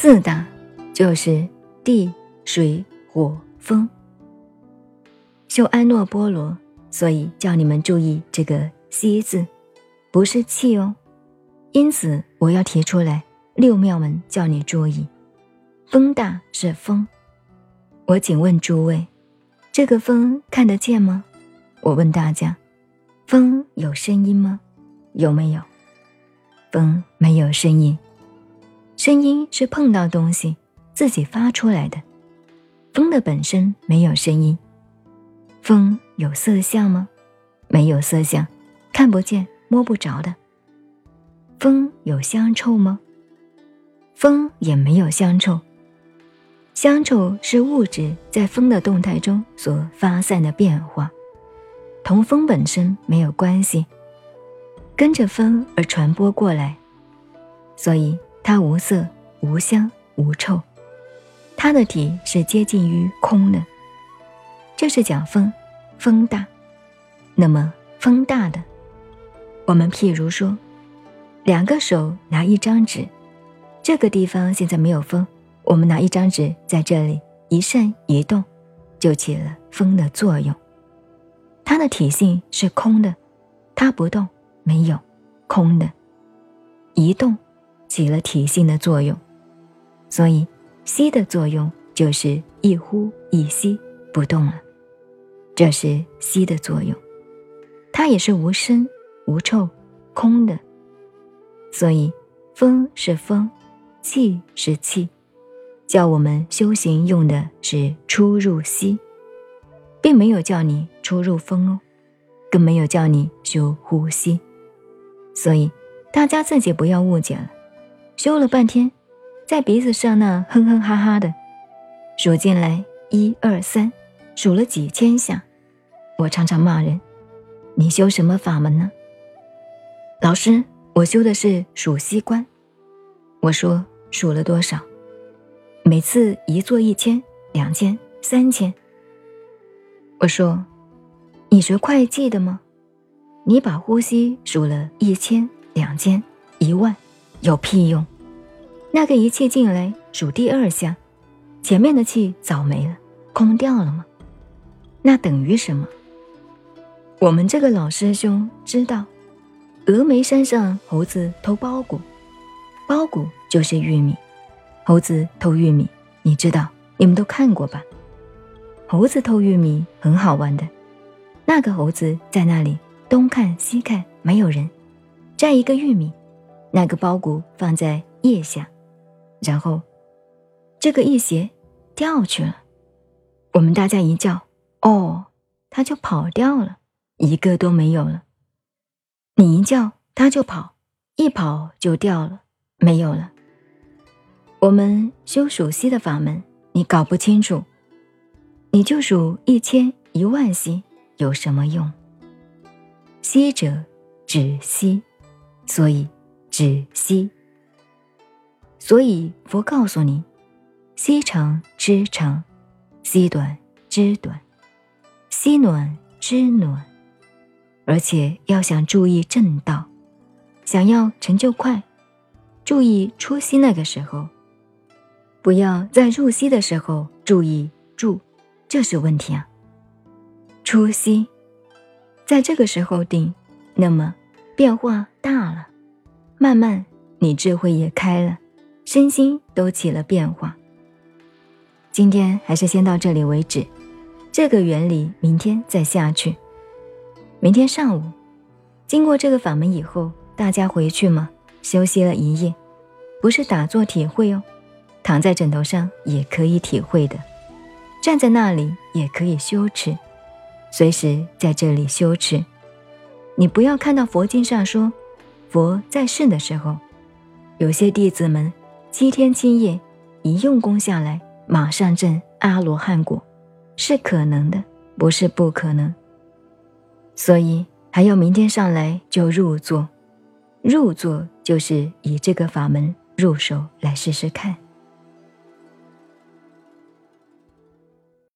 四大就是地、水、火、风。修安诺波罗，所以叫你们注意这个“息”字，不是气哦。因此我要提出来，六妙门叫你注意，风大是风。我请问诸位，这个风看得见吗？我问大家，风有声音吗？有没有？风没有声音，声音是碰到东西自己发出来的。风的本身没有声音。风有色相吗？没有色相，看不见摸不着的。风有香臭吗？风也没有香臭。香臭是物质在风的动态中所发散的变化，同风本身没有关系，跟着风而传播过来，所以它无色、无香、无臭，它的体是接近于空的。这是讲风，风大。那么风大的，我们譬如说，两个手拿一张纸，这个地方现在没有风。我们拿一张纸在这里一扇一动，就起了风的作用。它的体性是空的，它不动，没有空的，一动起了体性的作用。所以吸的作用就是一呼一吸，不动了，这是吸的作用。它也是无声无臭，空的。所以风是风，气是气。叫我们修行用的是出入息，并没有叫你出入风哦，更没有叫你修呼吸。所以大家自己不要误解了。修了半天，在鼻子上那哼哼哈哈的，数进来一二三，数了几千下。我常常骂人：“你修什么法门呢？”老师，我修的是数息观。我说数了多少？每次一做一千、两千、三千，我说：“你学会计的吗？你把呼吸数了一千、两千、一万，有屁用？那个仪器进来数第二下，前面的气早没了，空掉了吗？那等于什么？我们这个老师兄知道，峨眉山上猴子偷包谷，包谷就是玉米。”猴子偷玉米，你知道？你们都看过吧？猴子偷玉米很好玩的。那个猴子在那里东看西看，没有人，摘一个玉米，那个包谷放在腋下，然后这个一斜掉去了。我们大家一叫，哦，他就跑掉了，一个都没有了。你一叫，他就跑，一跑就掉了，没有了。我们修数息的法门，你搞不清楚，你就数一千一万息有什么用？息者止息，所以止息。所以佛告诉你：息长知长，息短知短，息暖知暖。而且要想注意正道，想要成就快，注意初息那个时候。不要在入息的时候注意住，这是问题啊。初息，在这个时候定，那么变化大了，慢慢你智慧也开了，身心都起了变化。今天还是先到这里为止，这个原理明天再下去。明天上午，经过这个法门以后，大家回去吗？休息了一夜，不是打坐体会哦。躺在枕头上也可以体会的，站在那里也可以修持，随时在这里修持。你不要看到佛经上说，佛在世的时候，有些弟子们七天七夜一用功下来，马上证阿罗汉果，是可能的，不是不可能。所以还要明天上来就入座，入座就是以这个法门入手来试试看。